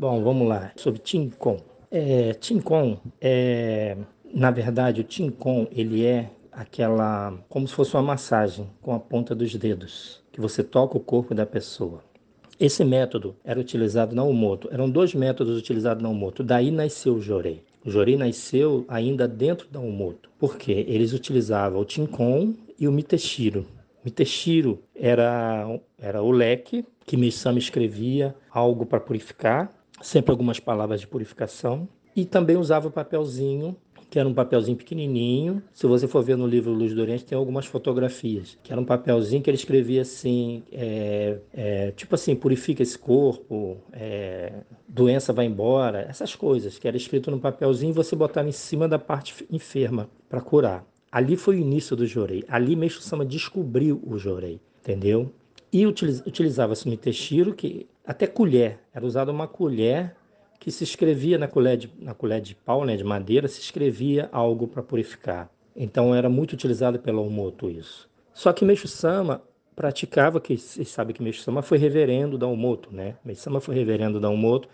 Bom, vamos lá. Sobre Tincon. É, Tincon é, na verdade, o Tincon ele é aquela como se fosse uma massagem com a ponta dos dedos, que você toca o corpo da pessoa. Esse método era utilizado na Umoto. Eram dois métodos utilizados na Umoto. Daí nasceu o Jorei. O Jorei nasceu ainda dentro da Umoto. porque Eles utilizavam o Tincon e o Miteshiro. Miteshiro era, era o leque que Misama escrevia algo para purificar, sempre algumas palavras de purificação. E também usava o papelzinho que era um papelzinho pequenininho. Se você for ver no livro Luz do Oriente, tem algumas fotografias, que era um papelzinho que ele escrevia assim, é, é, tipo assim, purifica esse corpo, é, doença vai embora, essas coisas, que era escrito no papelzinho e você botava em cima da parte enferma para curar. Ali foi o início do Jorei. Ali Meixo Sama descobriu o Jorei, entendeu? E utilizava-se no intestino que até colher, era usada uma colher que se escrevia na colher de, na colher de pau, né, de madeira, se escrevia algo para purificar. Então era muito utilizado pelo Omoto isso. Só que Meixo Sama praticava, que vocês sabem que Meixo Sama foi reverendo da Omoto, né? Meixo Sama foi reverendo da Omoto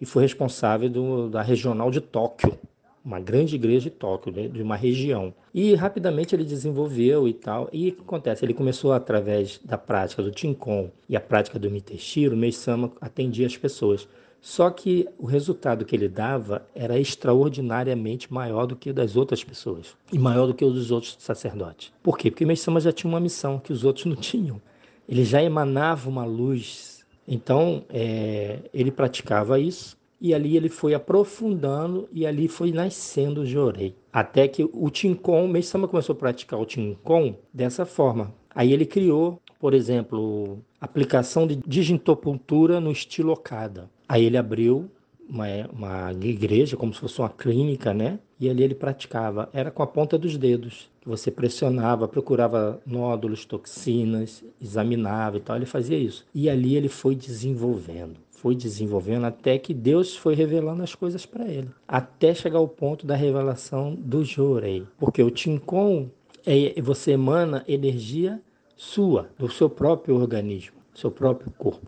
e foi responsável do, da regional de Tóquio, uma grande igreja de Tóquio, né, de uma região. E rapidamente ele desenvolveu e tal. E o que acontece? Ele começou através da prática do Tinkon e a prática do Miteshiro, Meixo Sama atendia as pessoas. Só que o resultado que ele dava era extraordinariamente maior do que o das outras pessoas e maior do que o dos outros sacerdotes. Por quê? Porque Meixama já tinha uma missão que os outros não tinham. Ele já emanava uma luz. Então, é, ele praticava isso e ali ele foi aprofundando e ali foi nascendo o Jorei. Até que o Tinkon, Meixama começou a praticar o Tinkon dessa forma. Aí ele criou, por exemplo, aplicação de digitopuntura no estilo Okada. Aí ele abriu uma, uma igreja, como se fosse uma clínica, né? E ali ele praticava. Era com a ponta dos dedos, você pressionava, procurava nódulos, toxinas, examinava e tal. Ele fazia isso. E ali ele foi desenvolvendo foi desenvolvendo até que Deus foi revelando as coisas para ele, até chegar ao ponto da revelação do Jorei. Porque o Tinkon é você emana energia sua, do seu próprio organismo, seu próprio corpo.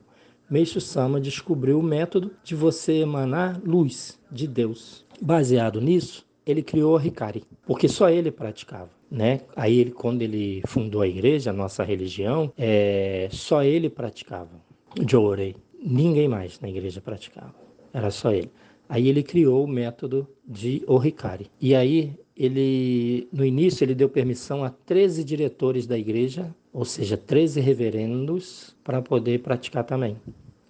Meixo Sama descobriu o método de você emanar luz de Deus. Baseado nisso, ele criou a Hikari, porque só ele praticava. Né? Aí ele, quando ele fundou a igreja, a nossa religião, é, só ele praticava Jorei. Ninguém mais na igreja praticava. Era só ele. Aí ele criou o método de Orikari. E aí ele, no início, ele deu permissão a 13 diretores da igreja ou seja, 13 reverendos para poder praticar também.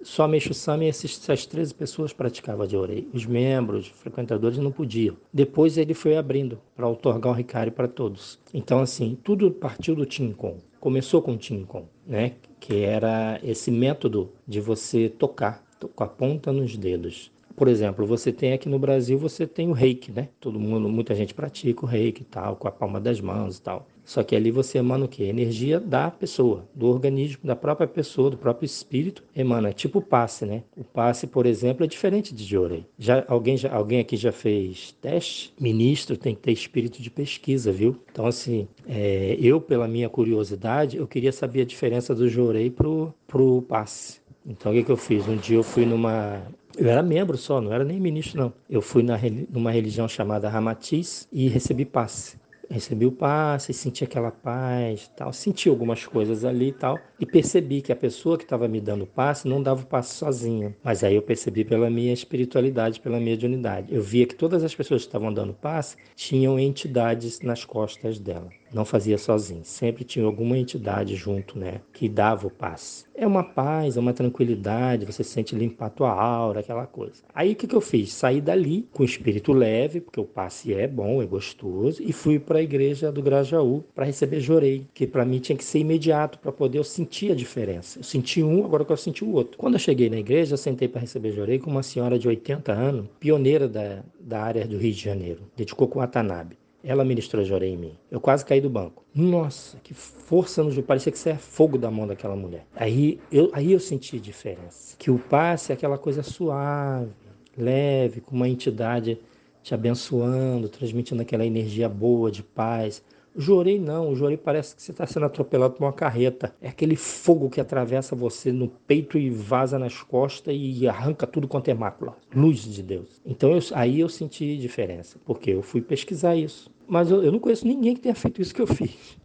Só Meixo Sama e essas 13 pessoas praticavam de orei. Os membros, os frequentadores não podiam. Depois ele foi abrindo para otorgar o Ricari para todos. Então, assim, tudo partiu do Tinkon. Começou com o Tinkon, né? que era esse método de você tocar com a ponta nos dedos. Por exemplo, você tem aqui no Brasil, você tem o reiki, né? Todo mundo, muita gente pratica o reiki e tal, com a palma das mãos e tal. Só que ali você emana o quê? Energia da pessoa, do organismo, da própria pessoa, do próprio espírito. Emana, tipo passe, né? O passe, por exemplo, é diferente de Jorei. Já alguém, já, alguém aqui já fez teste? Ministro tem que ter espírito de pesquisa, viu? Então, assim, é, eu, pela minha curiosidade, eu queria saber a diferença do Jorei pro, pro passe. Então, o que, que eu fiz? Um dia eu fui numa eu era membro só, não era nem ministro, não. Eu fui na, numa religião chamada Ramatiz e recebi passe recebi o passe, senti aquela paz tal, senti algumas coisas ali e tal, e percebi que a pessoa que estava me dando o passe não dava o passe sozinha, mas aí eu percebi pela minha espiritualidade, pela minha mediunidade. Eu via que todas as pessoas que estavam dando passe tinham entidades nas costas dela não fazia sozinho, sempre tinha alguma entidade junto, né, que dava o passe. É uma paz, é uma tranquilidade, você sente limpar a tua aura, aquela coisa. Aí o que, que eu fiz? Saí dali com o espírito leve, porque o passe é bom, é gostoso, e fui para a igreja do Grajaú para receber Jorei, que para mim tinha que ser imediato para poder eu sentir a diferença. Eu senti um, agora que eu senti o outro. Quando eu cheguei na igreja, eu sentei para receber Jorei com uma senhora de 80 anos, pioneira da, da área do Rio de Janeiro, dedicou com Watanabe. Ela ministrou Jorei em mim. Eu quase caí do banco. Nossa, que força no Parecia que saia fogo da mão daquela mulher. Aí eu, aí eu senti diferença. Que o passe é aquela coisa suave, leve, com uma entidade te abençoando, transmitindo aquela energia boa de paz. O jorei não, o jorei parece que você está sendo atropelado por uma carreta. É aquele fogo que atravessa você no peito e vaza nas costas e arranca tudo quanto é mácula. Luz de Deus. Então eu, aí eu senti diferença, porque eu fui pesquisar isso. Mas eu, eu não conheço ninguém que tenha feito isso que eu fiz.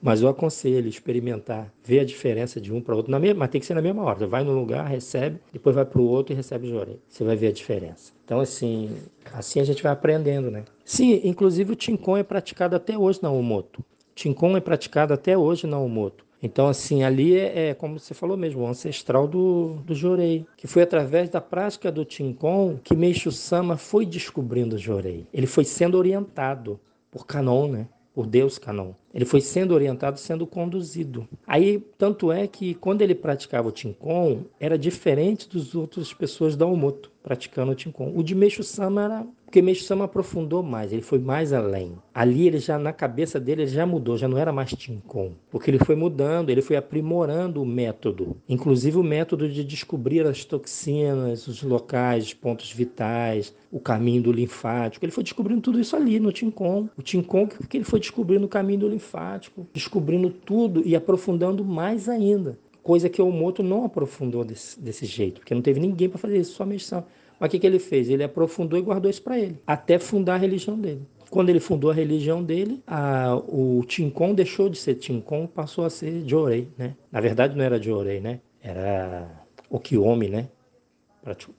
Mas eu aconselho experimentar, ver a diferença de um para outro, na mesma, mas tem que ser na mesma hora. Vai no lugar, recebe, depois vai para o outro e recebe jorei. Você vai ver a diferença. Então, assim, assim a gente vai aprendendo, né? Sim, inclusive o Tinkon é praticado até hoje na Umoto. Tinkon é praticado até hoje na Umoto. Então, assim, ali é, é, como você falou mesmo, o ancestral do, do Jorei, que foi através da prática do Tinkon que Meixo Sama foi descobrindo o Jorei. Ele foi sendo orientado por Kanon, né? por Deus Canon. Ele foi sendo orientado, sendo conduzido. Aí, tanto é que quando ele praticava o Tinkon, era diferente dos outras pessoas da Omoto praticando o Tinkon. O de Meixo Sama era porque Meixo Sama aprofundou mais, ele foi mais além. Ali ele já na cabeça dele ele já mudou, já não era mais Tinkon, porque ele foi mudando, ele foi aprimorando o método, inclusive o método de descobrir as toxinas, os locais, os pontos vitais, o caminho do linfático. Ele foi descobrindo tudo isso ali no Tinkon. O Tinkon que ele foi descobrindo o caminho do linfático, descobrindo tudo e aprofundando mais ainda coisa que o Moto não aprofundou desse, desse jeito, porque não teve ninguém para fazer isso, só Meixo Sama. Mas o que, que ele fez? Ele aprofundou e guardou isso para ele, até fundar a religião dele. Quando ele fundou a religião dele, a, o Tinkon deixou de ser Tinkon, passou a ser Jorei, né? Na verdade não era Jorei, né? Era Okiomi, né?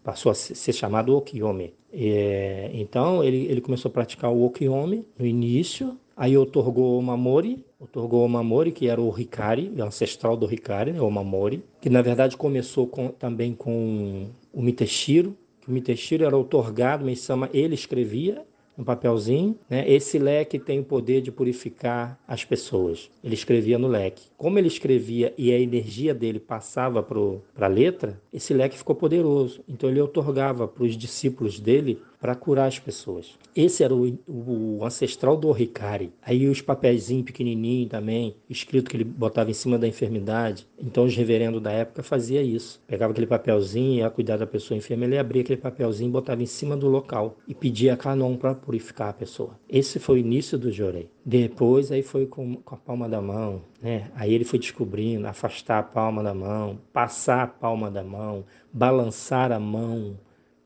Passou a ser chamado Okiomi. É, então ele, ele começou a praticar o Okiomi no início, aí otorgou o Mamori, otorgou o Mamori, que era o Hikari, o ancestral do Hikari, né, o Mamori, que na verdade começou com, também com o Miteshiro, que o Miteshiro era otorgado, Meisama, ele escrevia um papelzinho, né? Esse leque tem o poder de purificar as pessoas. Ele escrevia no leque. Como ele escrevia e a energia dele passava para a letra, esse leque ficou poderoso. Então ele otorgava para os discípulos dele para curar as pessoas. Esse era o, o, ancestral do Ricari. Aí os papeizinhos pequenininhos também, escrito que ele botava em cima da enfermidade. Então os reverendos da época fazia isso. Pegava aquele papelzinho, ia cuidar da pessoa enferma, ele abria aquele papelzinho, botava em cima do local e pedia Canon para purificar a pessoa. Esse foi o início do Jorei. Depois aí foi com, com a palma da mão, né? Aí ele foi descobrindo afastar a palma da mão, passar a palma da mão, balançar a mão,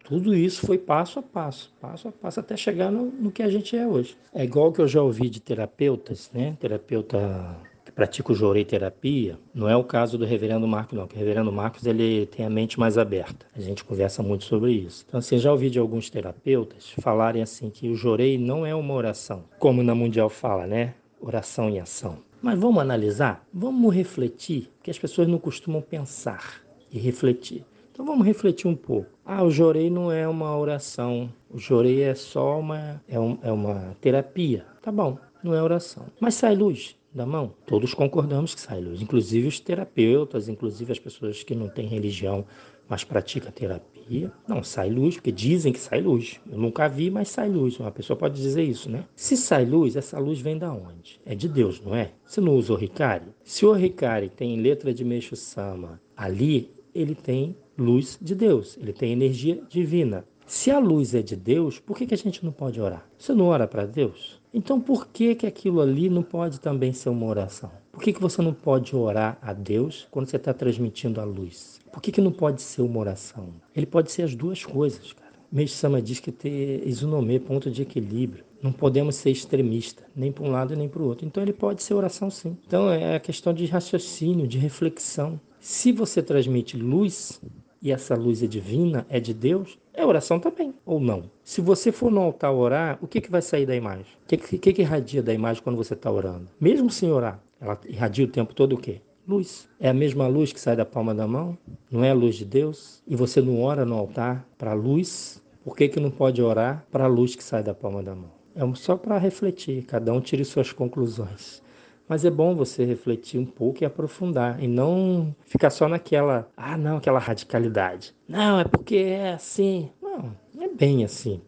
tudo isso foi passo a passo, passo a passo, até chegar no, no que a gente é hoje. É igual que eu já ouvi de terapeutas, né? Terapeuta que pratica o jorei terapia, não é o caso do reverendo Marcos, não, que o reverendo Marcos ele tem a mente mais aberta. A gente conversa muito sobre isso. Então, assim, já ouvi de alguns terapeutas falarem assim que o jorei não é uma oração, como na Mundial fala, né? Oração em ação. Mas vamos analisar? Vamos refletir, que as pessoas não costumam pensar e refletir. Então vamos refletir um pouco. Ah, o jorei não é uma oração. O jorei é só uma, é, um, é uma terapia. Tá bom, não é oração. Mas sai luz da mão? Todos concordamos que sai luz. Inclusive os terapeutas, inclusive as pessoas que não têm religião, mas praticam terapia. Não, sai luz, porque dizem que sai luz. Eu nunca vi, mas sai luz. Uma pessoa pode dizer isso, né? Se sai luz, essa luz vem da onde? É de Deus, não é? Você não usa o Ricari? Se o Ricari tem letra de Meixo Sama ali, ele tem luz de Deus, ele tem energia divina. Se a luz é de Deus, por que, que a gente não pode orar? Você não ora para Deus? Então por que, que aquilo ali não pode também ser uma oração? Por que, que você não pode orar a Deus quando você está transmitindo a luz? Por que, que não pode ser uma oração? Ele pode ser as duas coisas, cara. Meixo Sama diz que ter isonomê, ponto de equilíbrio. Não podemos ser extremistas, nem para um lado nem para o outro. Então ele pode ser oração sim. Então é a questão de raciocínio, de reflexão. Se você transmite luz, e essa luz é divina, é de Deus, é oração também, ou não? Se você for no altar orar, o que, que vai sair da imagem? O que, que, que irradia da imagem quando você está orando? Mesmo sem orar, ela irradia o tempo todo o quê? Luz. É a mesma luz que sai da palma da mão? Não é a luz de Deus? E você não ora no altar para a luz? Por que, que não pode orar para a luz que sai da palma da mão? É só para refletir, cada um tire suas conclusões. Mas é bom você refletir um pouco e aprofundar, e não ficar só naquela, ah, não, aquela radicalidade. Não, é porque é assim. Não, não é bem assim.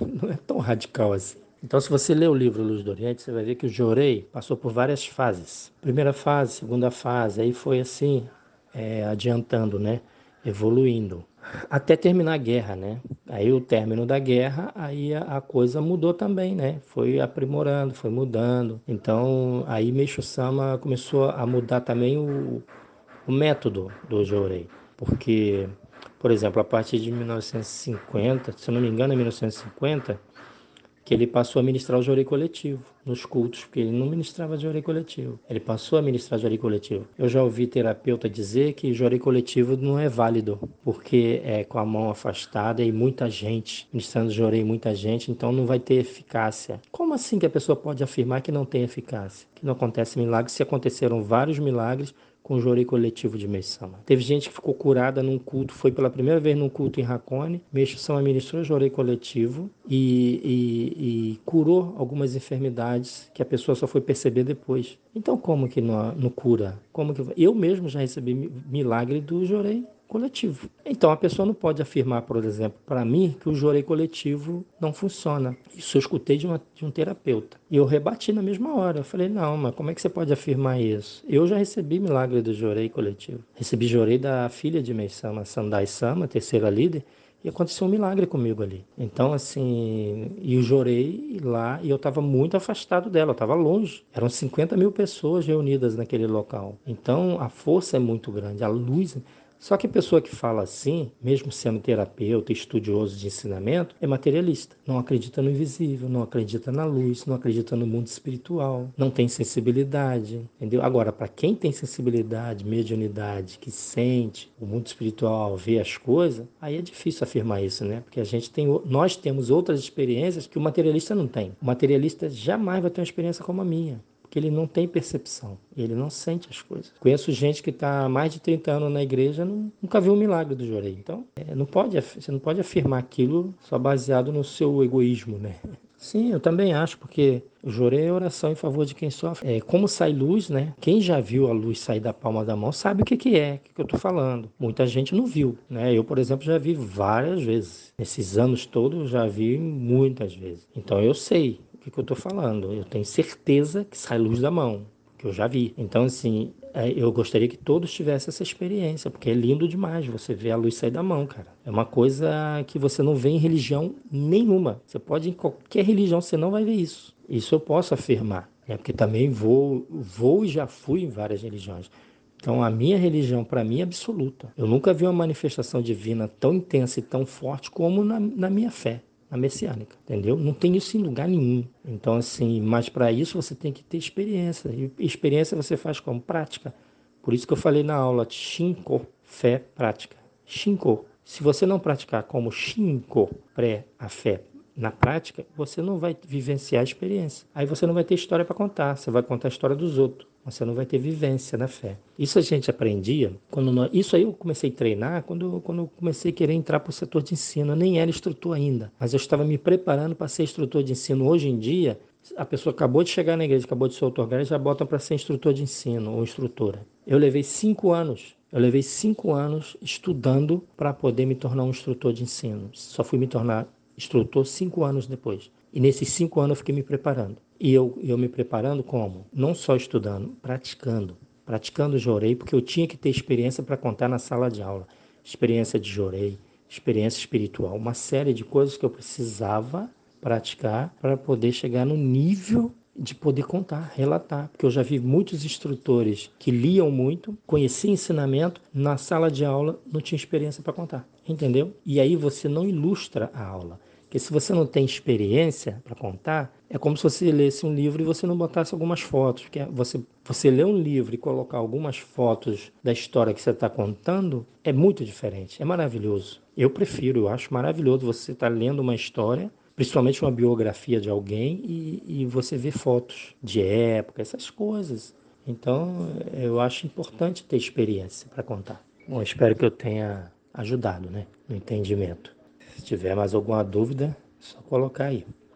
Não é tão radical assim. Então, se você ler o livro Luz do Oriente, você vai ver que o Jorei passou por várias fases. Primeira fase, segunda fase, aí foi assim, é, adiantando, né? Evoluindo. Até terminar a guerra, né? Aí o término da guerra, aí a, a coisa mudou também, né? Foi aprimorando, foi mudando. Então aí Meixo Sama começou a mudar também o, o método do Jorei, porque, por exemplo, a partir de 1950, se não me engano, em 1950 que ele passou a ministrar o jorei coletivo nos cultos, porque ele não ministrava jorei coletivo. Ele passou a ministrar jorei coletivo. Eu já ouvi terapeuta dizer que jorei coletivo não é válido, porque é com a mão afastada e muita gente, ministrando jorei muita gente, então não vai ter eficácia. Como assim que a pessoa pode afirmar que não tem eficácia? Que não acontece milagre se aconteceram vários milagres com o jorei coletivo de Meisama. Teve gente que ficou curada num culto, foi pela primeira vez num culto em Hakone, Meisama ministrou jorei coletivo e, e, e, curou algumas enfermidades que a pessoa só foi perceber depois. Então como que não cura? Como que eu mesmo já recebi milagre do jorei coletivo. Então a pessoa não pode afirmar, por exemplo, para mim que o jorei coletivo não funciona. Isso eu escutei de, uma, de um terapeuta. E eu rebati na mesma hora. Eu falei, não, mas como é que você pode afirmar isso? Eu já recebi milagre do jorei coletivo. Recebi jorei da filha de Meisama, Sandai Sama, terceira líder, e aconteceu um milagre comigo ali. Então, assim, e eu jorei lá e eu estava muito afastado dela, eu estava longe. Eram 50 mil pessoas reunidas naquele local. Então, a força é muito grande, a luz. Só que a pessoa que fala assim, mesmo sendo terapeuta, estudioso de ensinamento, é materialista. Não acredita no invisível, não acredita na luz, não acredita no mundo espiritual, não tem sensibilidade, entendeu? Agora, para quem tem sensibilidade, mediunidade, que sente o mundo espiritual, vê as coisas, aí é difícil afirmar isso, né? Porque a gente tem, nós temos outras experiências que o materialista não tem. O materialista jamais vai ter uma experiência como a minha que ele não tem percepção, ele não sente as coisas. Conheço gente que está há mais de 30 anos na igreja nunca viu um milagre do Jorei. Então, é, não pode, você não pode afirmar aquilo só baseado no seu egoísmo, né? Sim, eu também acho, porque o Jorei é oração em favor de quem sofre. É, como sai luz, né? Quem já viu a luz sair da palma da mão sabe o que, que é, o que, que eu estou falando. Muita gente não viu, né? Eu, por exemplo, já vi várias vezes. Nesses anos todos, já vi muitas vezes. Então eu sei o que, que eu estou falando. Eu tenho certeza que sai luz da mão, que eu já vi. Então, assim, é, eu gostaria que todos tivessem essa experiência, porque é lindo demais você ver a luz sair da mão, cara. É uma coisa que você não vê em religião nenhuma. Você pode em qualquer religião, você não vai ver isso. Isso eu posso afirmar, é porque também vou, vou e já fui em várias religiões. Então, a minha religião, para mim, é absoluta. Eu nunca vi uma manifestação divina tão intensa e tão forte como na, na minha fé na messiânica, entendeu? Não tem isso em lugar nenhum. Então, assim, mas para isso você tem que ter experiência. E experiência você faz como prática. Por isso que eu falei na aula Shinko, fé prática. Shinko. Se você não praticar como Shinko, pré a fé na prática, você não vai vivenciar a experiência. Aí você não vai ter história para contar, você vai contar a história dos outros. Você não vai ter vivência na fé. Isso a gente aprendia quando nós, isso aí eu comecei a treinar quando, quando eu comecei a querer entrar para o setor de ensino. Eu nem era instrutor ainda, mas eu estava me preparando para ser instrutor de ensino. Hoje em dia, a pessoa acabou de chegar na igreja, acabou de ser otorgar, já bota para ser instrutor de ensino ou instrutora. Eu levei cinco anos eu levei cinco anos estudando para poder me tornar um instrutor de ensino. Só fui me tornar instrutor cinco anos depois. E nesses cinco anos eu fiquei me preparando. E eu, eu me preparando como? Não só estudando, praticando. Praticando jorei, porque eu tinha que ter experiência para contar na sala de aula. Experiência de jorei, experiência espiritual, uma série de coisas que eu precisava praticar para poder chegar no nível de poder contar, relatar, porque eu já vi muitos instrutores que liam muito, conheciam ensinamento, na sala de aula não tinha experiência para contar, entendeu? E aí você não ilustra a aula. Porque se você não tem experiência para contar, é como se você lesse um livro e você não botasse algumas fotos. Porque você, você ler um livro e colocar algumas fotos da história que você está contando é muito diferente, é maravilhoso. Eu prefiro, eu acho maravilhoso você estar tá lendo uma história, principalmente uma biografia de alguém, e, e você ver fotos de época, essas coisas. Então, eu acho importante ter experiência para contar. Bom, espero que eu tenha ajudado né, no entendimento. Se tiver mais alguma dúvida, é só colocar aí.